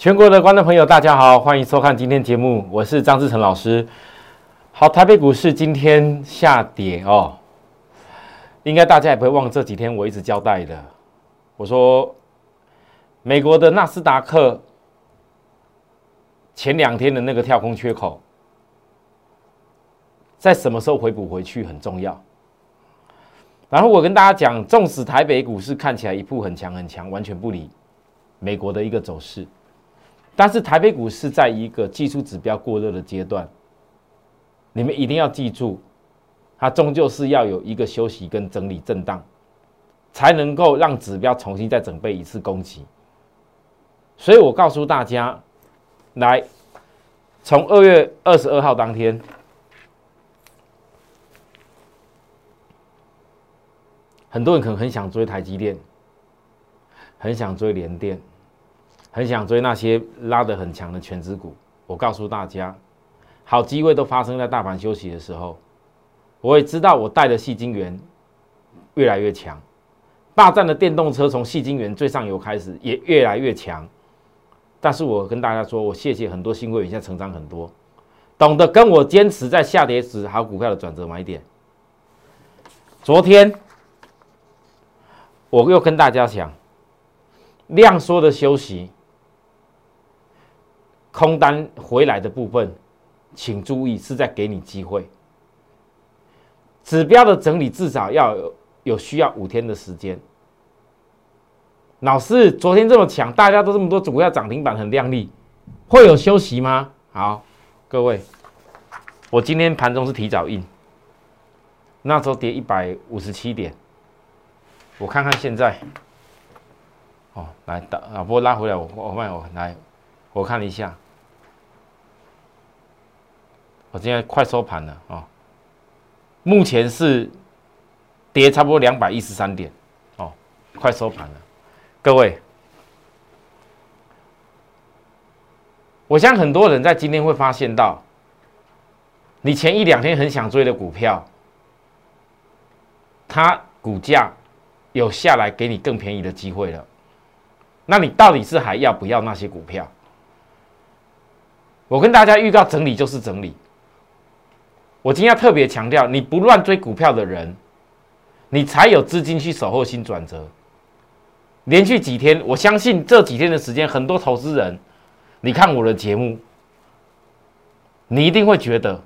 全国的观众朋友，大家好，欢迎收看今天节目，我是张志成老师。好，台北股市今天下跌哦，应该大家也不会忘这几天我一直交代的，我说美国的纳斯达克前两天的那个跳空缺口，在什么时候回补回去很重要。然后我跟大家讲，纵使台北股市看起来一步很强很强，完全不理美国的一个走势。但是台北股市在一个技术指标过热的阶段，你们一定要记住，它终究是要有一个休息跟整理震荡，才能够让指标重新再准备一次攻击。所以我告诉大家，来，从二月二十二号当天，很多人可能很想追台积电，很想追联电。很想追那些拉得很强的全指股，我告诉大家，好机会都发生在大盘休息的时候。我也知道我带的细晶圆越来越强，霸占的电动车从细晶圆最上游开始也越来越强。但是我跟大家说，我谢谢很多新会员现在成长很多，懂得跟我坚持在下跌时好股票的转折买点。昨天我又跟大家讲，量缩的休息。空单回来的部分，请注意是在给你机会。指标的整理至少要有有需要五天的时间。老师，昨天这么强，大家都这么多股票涨停板很亮丽，会有休息吗？好，各位，我今天盘中是提早印，那时候跌一百五十七点，我看看现在，哦，来打啊，不过拉回来，我我卖我来。我看了一下，我现在快收盘了啊！目前是跌差不多两百一十三点哦，快收盘了。各位，我相信很多人在今天会发现到，你前一两天很想追的股票，它股价有下来给你更便宜的机会了。那你到底是还要不要那些股票？我跟大家预告，整理就是整理。我今天要特别强调，你不乱追股票的人，你才有资金去守候新转折。连续几天，我相信这几天的时间，很多投资人，你看我的节目，你一定会觉得，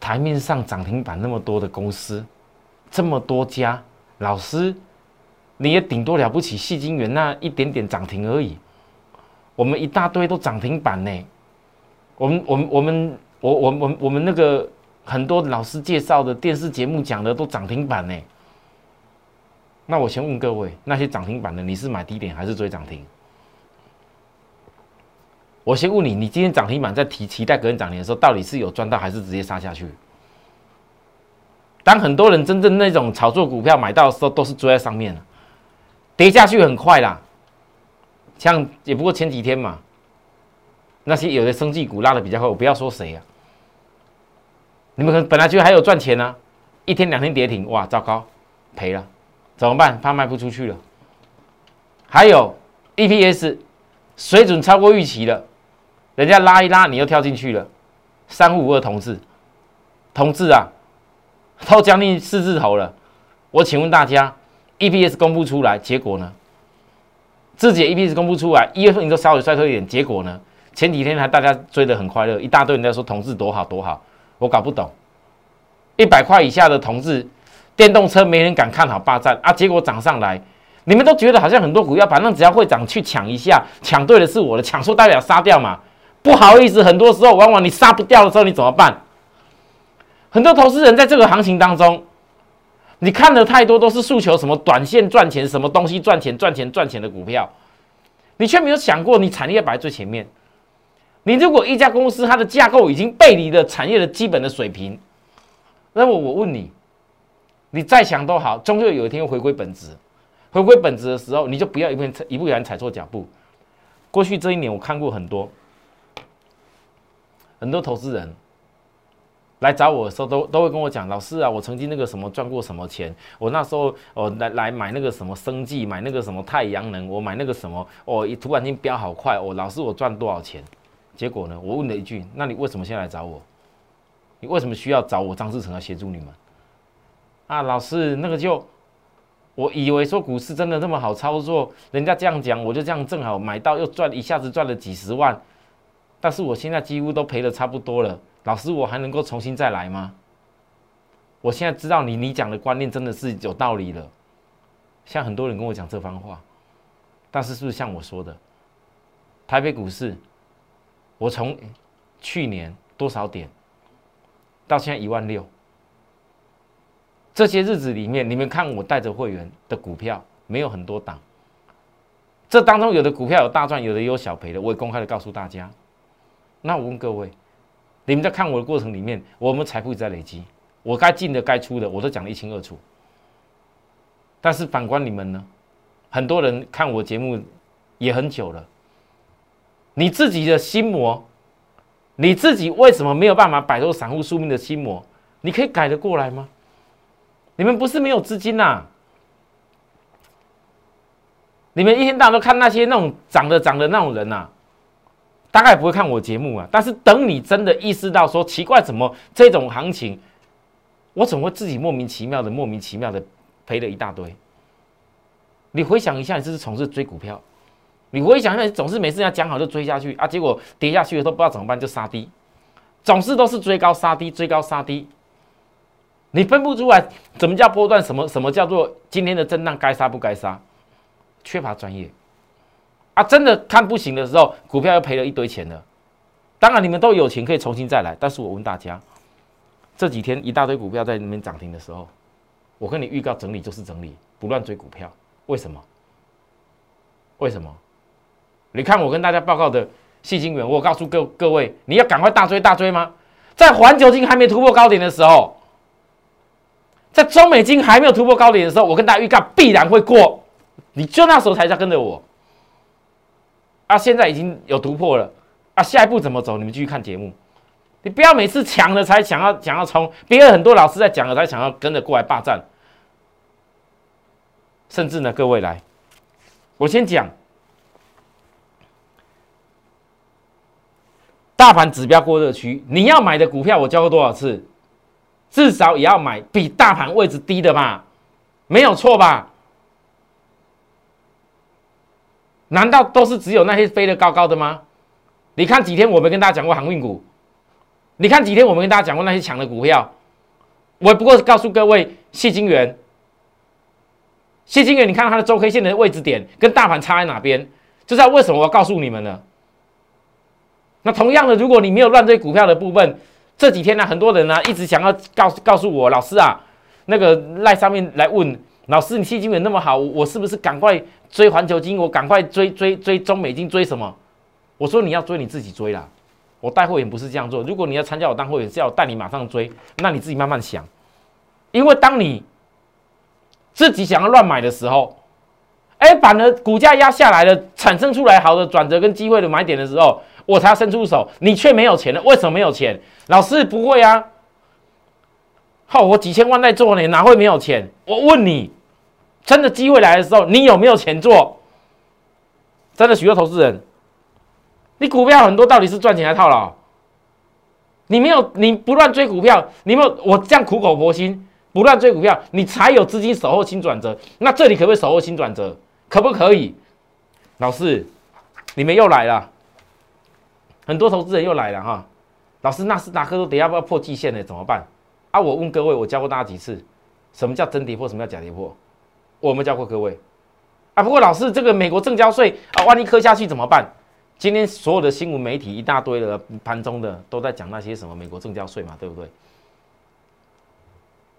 台面上涨停板那么多的公司，这么多家，老师，你也顶多了不起，细晶圆那一点点涨停而已，我们一大堆都涨停板呢。我们我们我们我我我我们那个很多老师介绍的电视节目讲的都涨停板呢。那我先问各位，那些涨停板的，你是买低点还是追涨停？我先问你，你今天涨停板在提期待隔天涨停的时候，到底是有赚到还是直接杀下去？当很多人真正那种炒作股票买到的时候，都是追在上面了，跌下去很快啦。像也不过前几天嘛。那些有的生技股拉的比较快，我不要说谁呀。你们可能本来就还有赚钱呢，一天两天跌停，哇，糟糕，赔了，怎么办？怕卖不出去了。还有 EPS 水准超过预期了，人家拉一拉，你又跳进去了。三五五二同志，同志啊，都将近四字头了。我请问大家，EPS 公布出来，结果呢？自己的 EPS 公布出来，一月份你都稍微衰退一点，结果呢？前几天还大家追得很快乐，一大堆人在说同志多好多好，我搞不懂。一百块以下的同志电动车没人敢看好霸占啊，结果涨上来，你们都觉得好像很多股票，反正只要会涨去抢一下，抢对的是我的，抢错代表杀掉嘛。不好意思，很多时候往往你杀不掉的时候，你怎么办？很多投资人在这个行情当中，你看的太多都是诉求什么短线赚钱，什么东西赚钱赚钱赚钱的股票，你却没有想过你产业摆在最前面。你如果一家公司它的架构已经背离了产业的基本的水平，那么我问你，你再想都好，终究有一天回归本质。回归本质的时候，你就不要一步一步然踩错脚步。过去这一年，我看过很多很多投资人来找我的时候，都都会跟我讲，老师啊，我曾经那个什么赚过什么钱，我那时候哦来来买那个什么生计，买那个什么太阳能，我买那个什么，哦，突然间飙好快，哦，老师我赚多少钱？结果呢，我问了一句，那你为什么现在来找我？你为什么需要找我张志成来协助你们？啊，老师，那个就我以为说股市真的那么好操作，人家这样讲，我就这样正好买到，又赚一下子赚了几十万，但是我现在几乎都赔的差不多了。老师，我还能够重新再来吗？我现在知道你你讲的观念真的是有道理了。像很多人跟我讲这番话，但是是不是像我说的，台北股市，我从去年多少点到现在一万六，这些日子里面，你们看我带着会员的股票没有很多档，这当中有的股票有大赚，有的有小赔的，我也公开的告诉大家。那我问各位。你们在看我的过程里面，我们财富在累积，我该进的、该出的，我都讲的一清二楚。但是反观你们呢？很多人看我节目也很久了，你自己的心魔，你自己为什么没有办法摆脱散户宿命的心魔？你可以改得过来吗？你们不是没有资金呐？你们一天到晚都看那些那种涨的涨的那种人呐？大概不会看我节目啊，但是等你真的意识到说奇怪，怎么这种行情，我怎么会自己莫名其妙的、莫名其妙的赔了一大堆？你回想一下，你这是从事追股票，你回想一下，总是每次要讲好就追下去啊，结果跌下去了都不知道怎么办就杀低，总是都是追高杀低，追高杀低，你分不出来怎么叫波段，什么什么叫做今天的震荡该杀不该杀，缺乏专业。啊，真的看不行的时候，股票又赔了一堆钱了。当然，你们都有钱可以重新再来。但是我问大家，这几天一大堆股票在那边涨停的时候，我跟你预告整理就是整理，不乱追股票。为什么？为什么？你看我跟大家报告的细金元，我告诉各各位，你要赶快大追大追吗？在环球金还没突破高点的时候，在中美金还没有突破高点的时候，我跟大家预告必然会过。你就那时候才在跟着我。啊，现在已经有突破了，啊，下一步怎么走？你们继续看节目，你不要每次抢了才想要想要冲，别人很多老师在讲了才想要跟着过来霸占，甚至呢，各位来，我先讲，大盘指标过热区，你要买的股票我教过多少次，至少也要买比大盘位置低的吧，没有错吧？难道都是只有那些飞得高高的吗？你看几天我没跟大家讲过航运股，你看几天我没跟大家讲过那些强的股票，我不过是告诉各位，谢金元，谢金元，你看它的周 K 线的位置点跟大盘差在哪边？就知道为什么我要告诉你们了。那同样的，如果你没有乱追股票的部分，这几天呢，很多人呢一直想要告告诉我，老师啊，那个赖上面来问。老师，你基金元那么好，我是不是赶快追环球金？我赶快追追追中美金？追什么？我说你要追你自己追啦，我带会员不是这样做。如果你要参加我当会员，是要带你马上追，那你自己慢慢想。因为当你自己想要乱买的时候，哎，反而股价压下来了，产生出来好的转折跟机会的买点的时候，我才伸出手，你却没有钱了。为什么没有钱？老师不会啊。好，我几千万在做呢，哪会没有钱？我问你，真的机会来的时候，你有没有钱做？真的许多投资人，你股票很多，到底是赚钱还套牢？你没有，你不乱追股票，你没有我这样苦口婆心不乱追股票，你才有资金守候新转折。那这里可不可以守候新转折？可不可以？老师，你们又来了，很多投资人又来了哈。老师，纳斯达克都等下要破季线了，怎么办？啊！我问各位，我教过大家几次，什么叫真跌破，什么叫假跌破？我们教过各位啊。不过老师，这个美国正交税啊，万一磕下去怎么办？今天所有的新闻媒体一大堆的盘中的都在讲那些什么美国正交税嘛，对不对？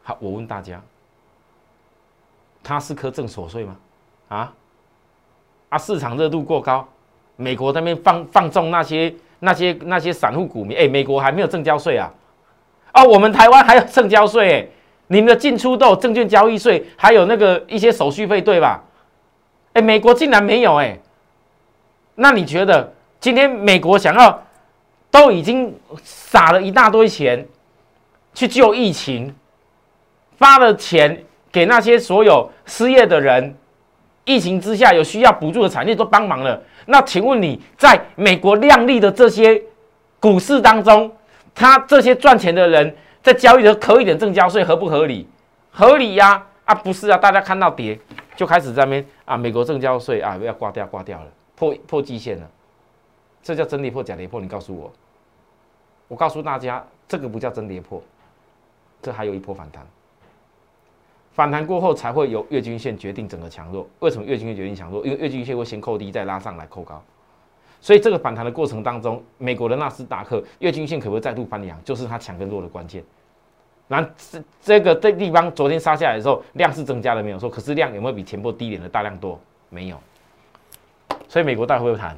好，我问大家，它是磕正所税吗？啊？啊？市场热度过高，美国那边放放纵那些那些那些散户股民，哎，美国还没有正交税啊？哦，我们台湾还有证交税，你们的进出都证券交易税，还有那个一些手续费，对吧？哎，美国竟然没有哎，那你觉得今天美国想要都已经撒了一大堆钱，去救疫情，发了钱给那些所有失业的人，疫情之下有需要补助的产业都帮忙了。那请问你在美国亮丽的这些股市当中，他这些赚钱的人在交易的可以点正交税合不合理？合理呀！啊，不是啊，大家看到跌就开始在那边啊，美国正交税啊要挂掉挂掉了，破破季线了，这叫真跌破假跌破？你告诉我，我告诉大家，这个不叫真跌破，这还有一波反弹，反弹过后才会有月均线决定整个强弱。为什么月均线决定强弱？因为月均线会先扣低再拉上来扣高，所以这个反弹的过程当中，美国的纳斯达克月均线可不可以再度翻阳，就是它强跟弱的关键。那这这个这地方昨天杀下来的时候，量是增加了没有错，可是量有没有比前波低点的大量多？没有。所以美国大会会谈，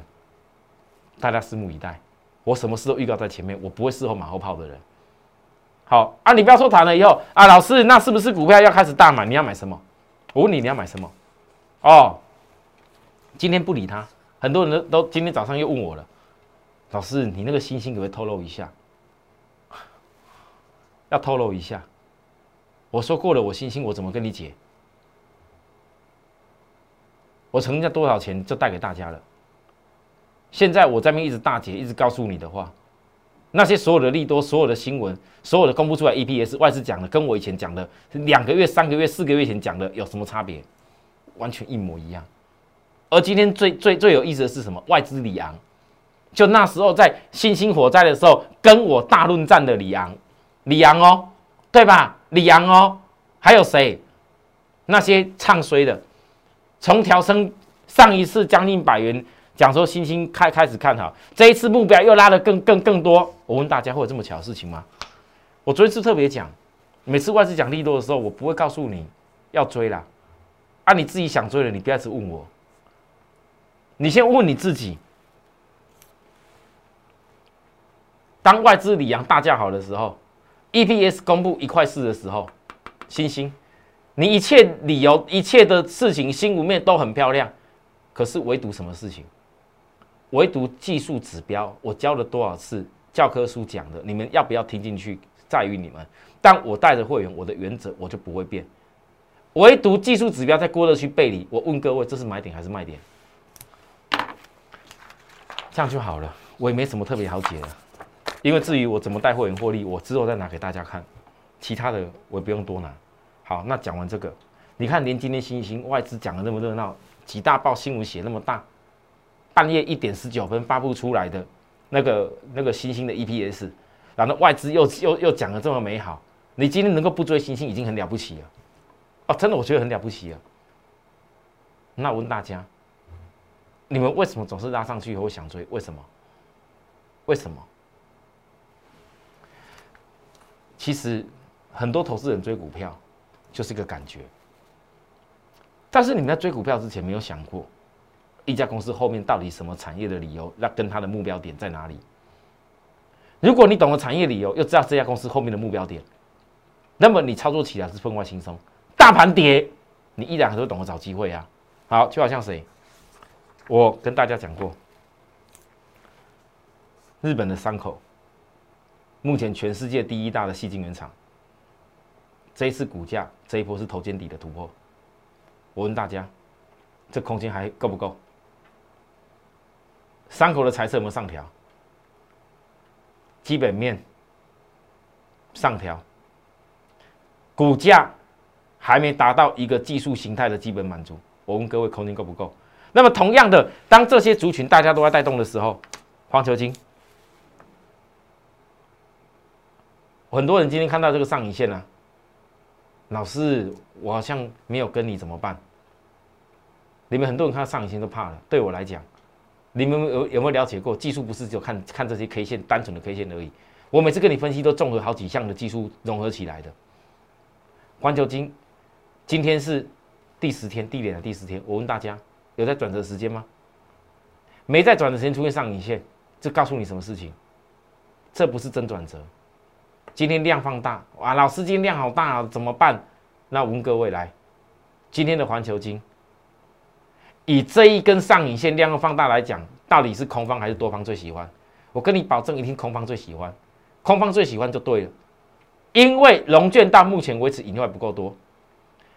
大家拭目以待。我什么事都预告在前面，我不会事后马后炮的人。好啊，你不要说谈了以后啊，老师，那是不是股票要开始大买？你要买什么？我问你，你要买什么？哦，今天不理他，很多人都都今天早上又问我了，老师，你那个星星可不可以透露一下？要透露一下，我说过了，我星星我怎么跟你解？我成交多少钱就带给大家了。现在我这边一直大解，一直告诉你的话，那些所有的利多、所有的新闻、所有的公布出来 EPS 外资讲的，跟我以前讲的两个月、三个月、四个月前讲的有什么差别？完全一模一样。而今天最最最有意思的是什么？外资里昂，就那时候在星星火灾的时候跟我大论战的里昂。李阳哦，对吧？李阳哦，还有谁？那些唱衰的，从调升上一次将近百元，讲说星星开开始看好，这一次目标又拉的更更更多。我问大家，会有这么巧的事情吗？我昨天是特别讲，每次外资讲利多的时候，我不会告诉你要追啦。啊，你自己想追了，你不要去问我。你先问你自己，当外资李阳大价好的时候。EPS 公布一块四的时候，星星，你一切理由、一切的事情、新闻面都很漂亮，可是唯独什么事情？唯独技术指标，我教了多少次教科书讲的，你们要不要听进去，在于你们。但我带着会员，我的原则我就不会变。唯独技术指标在过热区背离，我问各位，这是买点还是卖点？这样就好了，我也没什么特别好解的。因为至于我怎么带会员获利，我之后再拿给大家看，其他的我也不用多拿。好，那讲完这个，你看连今天星星外资讲的那么热闹，几大报新闻写那么大，半夜一点十九分发布出来的那个那个星星的 EPS，然后外资又又又讲的这么美好，你今天能够不追星星已经很了不起了。哦，真的我觉得很了不起了。那我问大家，你们为什么总是拉上去以后想追？为什么？为什么？其实很多投资人追股票就是一个感觉，但是你们在追股票之前没有想过，一家公司后面到底什么产业的理由，那跟它的目标点在哪里？如果你懂了产业理由，又知道这家公司后面的目标点，那么你操作起来是分外轻松。大盘跌，你依然还是懂得找机会啊。好，就好像谁，我跟大家讲过，日本的三口。目前全世界第一大的细晶圆厂，这一次股价这一波是头肩底的突破。我问大家，这空间还够不够？三口的财色有没有上调？基本面上调，股价还没达到一个技术形态的基本满足。我问各位，空间够不够？那么同样的，当这些族群大家都在带动的时候，黄球金。很多人今天看到这个上影线呢，老师，我好像没有跟你怎么办？你们很多人看到上影线都怕了。对我来讲，你们有有没有了解过？技术不是就看看这些 K 线，单纯的 K 线而已。我每次跟你分析都综合好几项的技术融合起来的。环球金今天是第十天，地点的第十天。我问大家，有在转折时间吗？没在转折时间出现上影线，这告诉你什么事情？这不是真转折。今天量放大哇，老师今天量好大啊，怎么办？那我问各位来，今天的环球金，以这一根上影线量放大来讲，到底是空方还是多方最喜欢？我跟你保证，一定空方最喜欢，空方最喜欢就对了，因为龙券到目前为止盈利还不够多。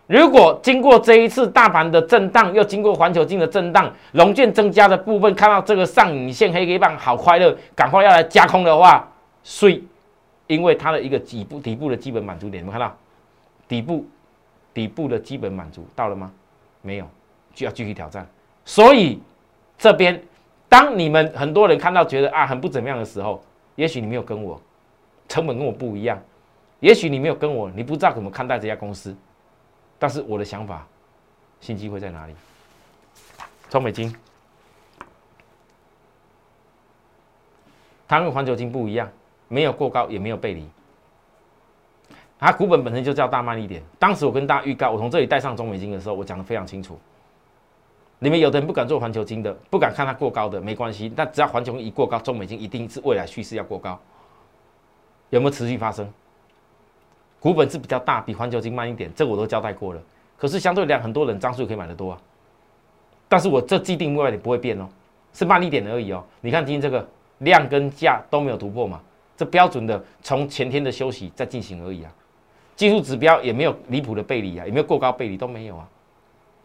如果经过这一次大盘的震荡，又经过环球金的震荡，龙券增加的部分，看到这个上影线黑黑棒好快乐，赶快要来加空的话，所以因为它的一个底部底部的基本满足点，有没有看到底部底部的基本满足到了吗？没有，就要继续挑战。所以这边当你们很多人看到觉得啊很不怎么样的时候，也许你没有跟我成本跟我不一样，也许你没有跟我，你不知道怎么看待这家公司。但是我的想法，新机会在哪里？中美金，它跟环球金不一样，没有过高，也没有背离。它股本本身就叫大慢一点。当时我跟大家预告，我从这里带上中美金的时候，我讲的非常清楚。你们有的人不敢做环球金的，不敢看它过高的，没关系。但只要环球一过高，中美金一定是未来趋势要过高。有没有持续发生？股本是比较大，比环球金慢一点，这我都交代过了。可是相对量，很多人张数可以买得多啊。但是我这既定目标点不会变哦，是慢一点而已哦。你看今天这个量跟价都没有突破嘛，这标准的从前天的休息在进行而已啊。技术指标也没有离谱的背离啊，也没有过高背离都没有啊。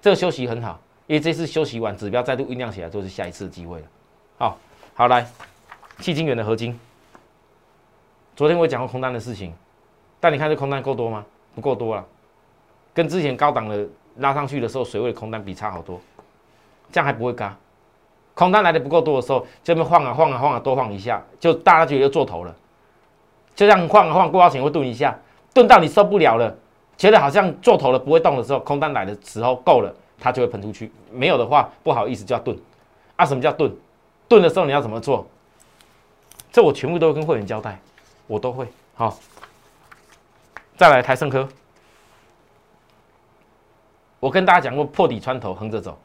这个休息很好，因为这次休息完，指标再度酝酿起来，就是下一次的机会了。好，好来，迄金元的合金，昨天我讲过空单的事情。但你看这空单够多吗？不够多了，跟之前高档的拉上去的时候，水位的空单比差好多，这样还不会嘎。空单来的不够多的时候，这边晃啊晃啊晃啊，多晃一下，就大家觉得又做头了，就这样晃啊晃，过高前会顿一下，顿到你受不了了，觉得好像做头了不会动的时候，空单来的时候够了，它就会喷出去。没有的话，不好意思，就要顿。啊，什么叫顿？顿的时候你要怎么做？这我全部都跟会员交代，我都会好。再来台盛科，我跟大家讲过破底穿头横着走，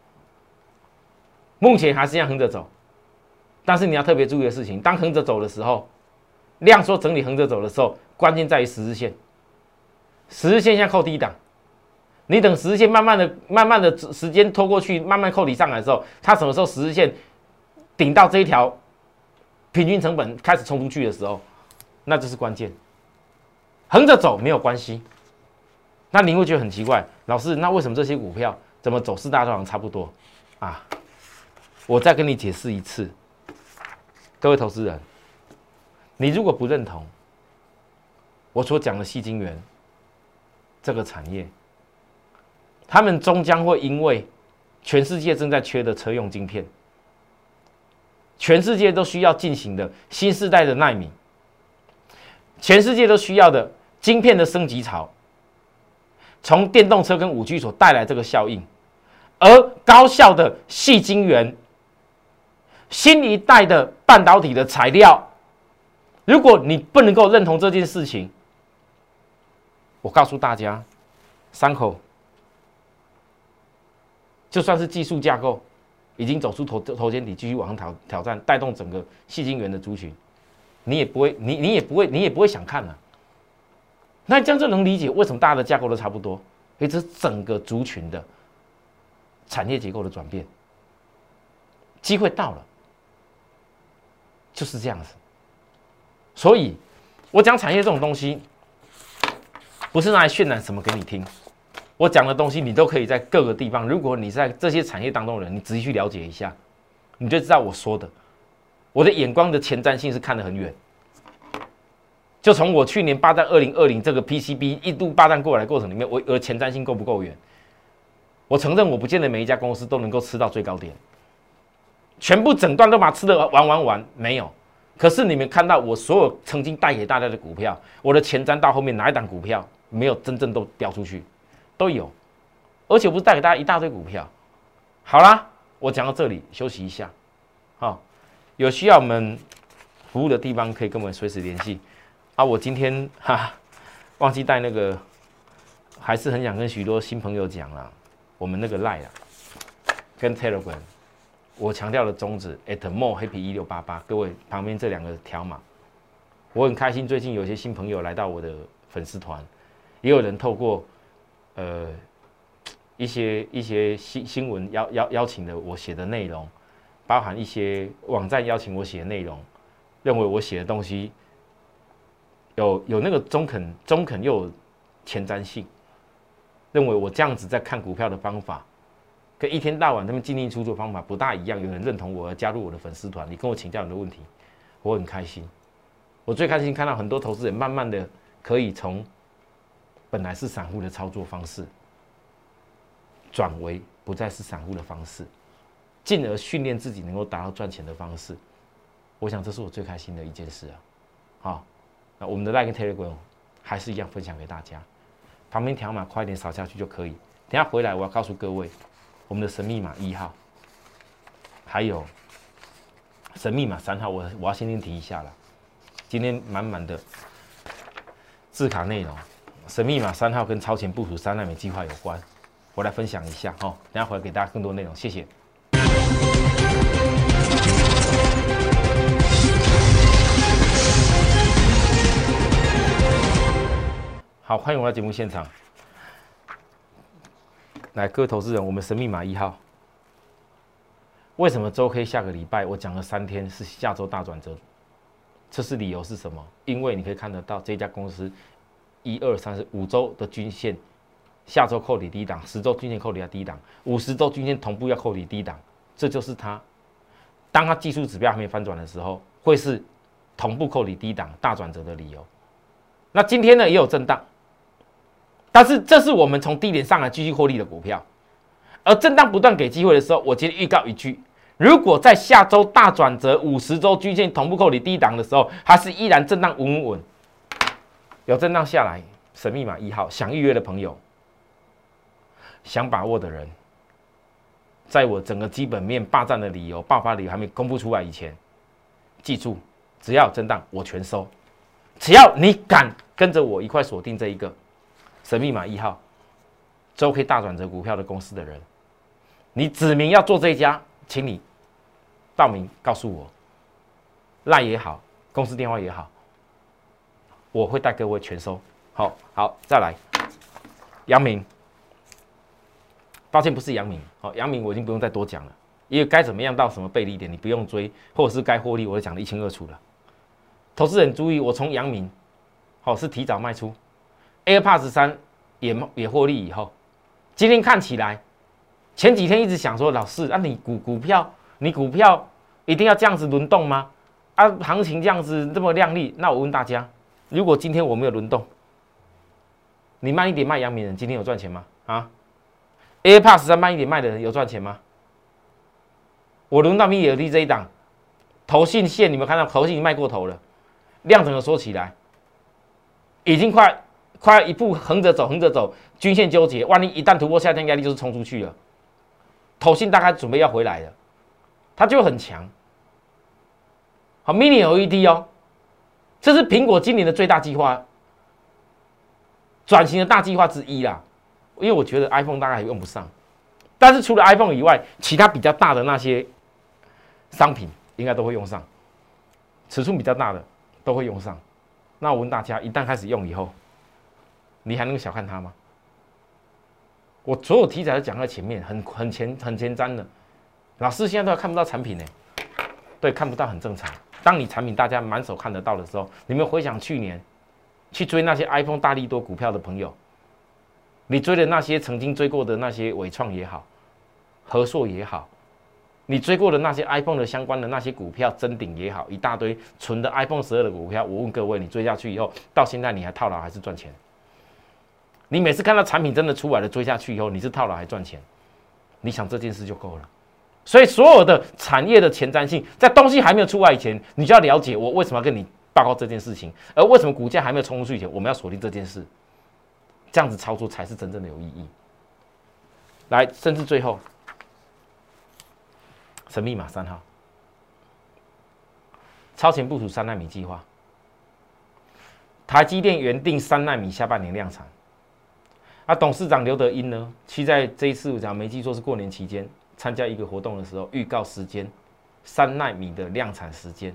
目前还是一样横着走，但是你要特别注意的事情，当横着走的时候，量缩整理横着走的时候，关键在于十日线，十日线现在扣低档，你等十日线慢慢的、慢慢的时间拖过去，慢慢扣底上来的时候，它什么时候十日线顶到这一条平均成本开始冲出去的时候，那就是关键。横着走没有关系，那你会觉得很奇怪，老师，那为什么这些股票怎么走势大好像差不多啊？我再跟你解释一次，各位投资人，你如果不认同我所讲的细晶圆这个产业，他们终将会因为全世界正在缺的车用晶片，全世界都需要进行的新时代的纳米，全世界都需要的。晶片的升级潮，从电动车跟五 G 所带来这个效应，而高效的细晶圆，新一代的半导体的材料，如果你不能够认同这件事情，我告诉大家，三口就算是技术架构已经走出头头肩底，继续往上挑挑战，带动整个细晶圆的族群，你也不会，你你也不会，你也不会想看了。那这样就能理解为什么大家的架构都差不多，因为这是整个族群的产业结构的转变，机会到了，就是这样子。所以，我讲产业这种东西，不是拿来渲染什么给你听，我讲的东西你都可以在各个地方。如果你在这些产业当中的人，你仔细去了解一下，你就知道我说的，我的眼光的前瞻性是看得很远。就从我去年霸占二零二零这个 PCB 一度霸占过来过程里面，我我的前瞻性够不够远？我承认我不见得每一家公司都能够吃到最高点，全部整段都把吃的完完完没有。可是你们看到我所有曾经带给大家的股票，我的前瞻到后面哪一档股票没有真正都掉出去？都有，而且不是带给大家一大堆股票。好啦，我讲到这里休息一下，好，有需要我们服务的地方可以跟我们随时联系。啊，我今天 哈忘记带那个，还是很想跟许多新朋友讲啦。我们那个 Line 啊，跟 Telegram，我强调的宗旨 at more happy 一六八八，各位旁边这两个条码，我很开心。最近有些新朋友来到我的粉丝团，也有人透过呃一些一些新新闻邀邀邀请的我写的内容，包含一些网站邀请我写的内容，认为我写的东西。有有那个中肯中肯又有前瞻性，认为我这样子在看股票的方法，跟一天到晚他们进进出出方法不大一样。有人认同我，加入我的粉丝团，你跟我请教很多问题，我很开心。我最开心看到很多投资人慢慢的可以从本来是散户的操作方式，转为不再是散户的方式，进而训练自己能够达到赚钱的方式。我想这是我最开心的一件事啊！好，那我们的 Like Telegram 还是一样分享给大家，旁边条码快点扫下去就可以。等下回来我要告诉各位，我们的神秘码一号，还有神秘码三号，我我要先先提一下了。今天满满的字卡内容，神秘码三号跟超前部署三纳米计划有关，我来分享一下哈。等下回来给大家更多内容，谢谢。好，欢迎回到节目现场。来，各位投资人，我们神秘码一号，为什么周 K 下个礼拜我讲了三天是下周大转折？这是理由是什么？因为你可以看得到这家公司一二三四五周的均线，下周扣底低档，十周均线扣底要低档，五十周均线同步要扣底低档，这就是它。当它技术指标还没翻转的时候，会是同步扣底低档大转折的理由。那今天呢也有震荡，但是这是我们从低点上来继续获利的股票，而震荡不断给机会的时候，我今天预告一句。如果在下周大转折五十周均线同步扣底低档的时候，还是依然震荡稳稳稳，有震荡下来，神秘码一号想预约的朋友，想把握的人，在我整个基本面霸占的理由、爆发理由还没公布出来以前，记住，只要震荡我全收，只要你敢跟着我一块锁定这一个神秘码一号周 K 大转折股票的公司的人，你指明要做这一家，请你。报名告诉我，赖也好，公司电话也好，我会带各位全收。好好，再来，杨明，抱歉不是杨明，好，杨明我已经不用再多讲了，因为该怎么样到什么背离点，你不用追，或者是该获利，我都讲的一清二楚了。投资人注意，我从杨明，好是提早卖出，AirPods 三也也获利以后，今天看起来，前几天一直想说老师，那你股股票。你股票一定要这样子轮动吗？啊，行情这样子这么靓丽，那我问大家，如果今天我没有轮动，你慢一点卖阳明人，今天有赚钱吗？啊，AirPods 在慢一点卖的人有赚钱吗？我轮到 mini LED 这一档，头信线你们看到头信已经卖过头了，量整个说起来，已经快快一步横着走，横着走，均线纠结，万一一旦突破下降压力，就是冲出去了，头信大概准备要回来了。它就很强，好，Mini LED 哦，这是苹果今年的最大计划，转型的大计划之一啦。因为我觉得 iPhone 大概还用不上，但是除了 iPhone 以外，其他比较大的那些商品应该都会用上，尺寸比较大的都会用上。那我问大家，一旦开始用以后，你还能小看它吗？我所有题材都讲在前面，很很前很前瞻的。老师现在都看不到产品呢，对，看不到很正常。当你产品大家满手看得到的时候，你们回想去年去追那些 iPhone 大力多股票的朋友，你追的那些曾经追过的那些伟创也好，和硕也好，你追过的那些 iPhone 的相关的那些股票，真顶也好，一大堆纯的 iPhone 十二的股票，我问各位，你追下去以后，到现在你还套牢还是赚钱？你每次看到产品真的出来了，追下去以后，你是套牢还赚钱？你想这件事就够了。所以，所有的产业的前瞻性，在东西还没有出来以前，你就要了解我为什么要跟你报告这件事情，而为什么股价还没有冲出去前，我们要锁定这件事，这样子操作才是真正的有意义。来，甚至最后，神秘码三号，超前部署三纳米计划，台积电原定三纳米下半年量产，啊，董事长刘德英呢，其在这一次我讲没记错是过年期间。参加一个活动的时候，预告时间三纳米的量产时间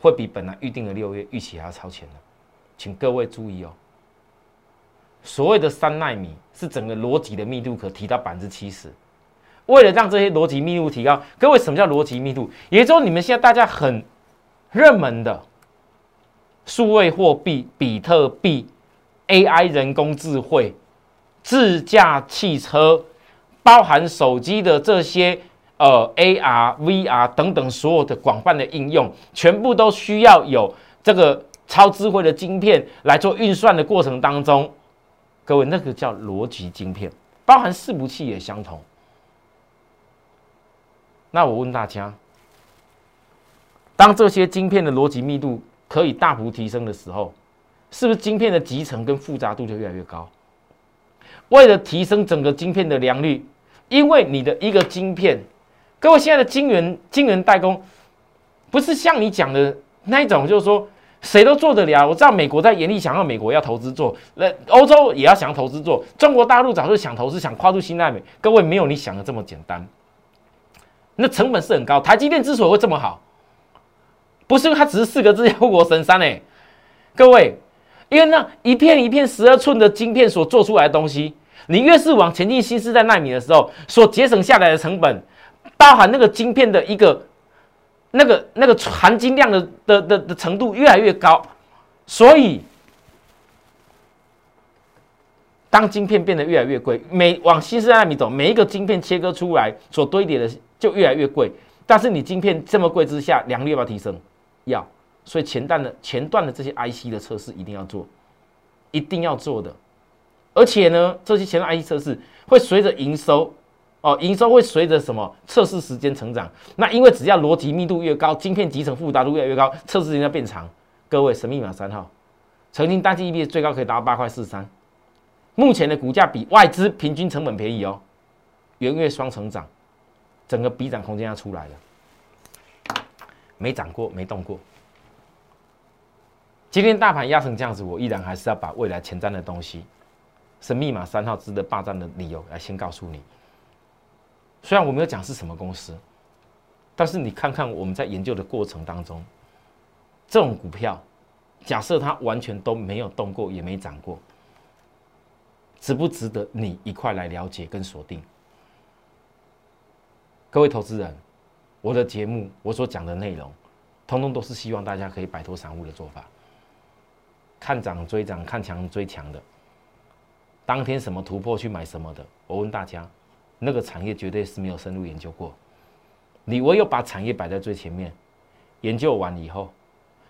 会比本来预定的六月预期还要超前的，请各位注意哦。所谓的三纳米是整个逻辑的密度可提到百分之七十，为了让这些逻辑密度提高，各位什么叫逻辑密度？也就是说，你们现在大家很热门的数位货币、比特币、AI 人工智慧、自驾汽车，包含手机的这些呃 AR、VR 等等所有的广泛的应用，全部都需要有这个超智慧的晶片来做运算的过程当中，各位那个叫逻辑晶片，包含伺服器也相同。那我问大家，当这些晶片的逻辑密度可以大幅提升的时候，是不是晶片的集成跟复杂度就越来越高？为了提升整个晶片的良率，因为你的一个晶片，各位现在的晶圆晶圆代工，不是像你讲的那一种，就是说谁都做得了。我知道美国在严厉想要美国要投资做，那欧洲也要想投资做，中国大陆早就想投资想跨入新纳美。各位没有你想的这么简单，那成本是很高。台积电之所以会这么好。不是因为它只是四个字护国神山哎，各位，因为那一片一片十二寸的晶片所做出来的东西，你越是往前进新时代纳米的时候，所节省下来的成本，包含那个晶片的一个那个那个含金量的的的的程度越来越高，所以当晶片变得越来越贵，每往新时代纳米走，每一个晶片切割出来所堆叠的就越来越贵，但是你晶片这么贵之下，良率要不要提升？要，所以前段的前段的这些 IC 的测试一定要做，一定要做的。而且呢，这些前段 IC 测试会随着营收哦，营收会随着什么测试时间成长。那因为只要逻辑密度越高，晶片集成复杂度越来越高，测试时间要变长。各位，神秘码三号，曾经单季 EPS 最高可以达到八块四三，目前的股价比外资平均成本便宜哦，元月双成长，整个比涨空间要出来了。没涨过，没动过。今天大盘压成这样子，我依然还是要把未来前瞻的东西，是密码三号值得霸占的理由来先告诉你。虽然我没有讲是什么公司，但是你看看我们在研究的过程当中，这种股票，假设它完全都没有动过，也没涨过，值不值得你一块来了解跟锁定？各位投资人。我的节目，我所讲的内容，通通都是希望大家可以摆脱散户的做法，看涨追涨，看强追强的，当天什么突破去买什么的。我问大家，那个产业绝对是没有深入研究过。你唯有把产业摆在最前面，研究完以后，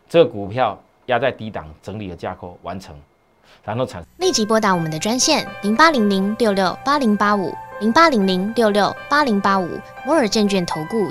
这个股票压在低档整理的架构完成，然后产立即拨打我们的专线零八零零六六八零八五。零八零零六六八零八五摩尔证券投顾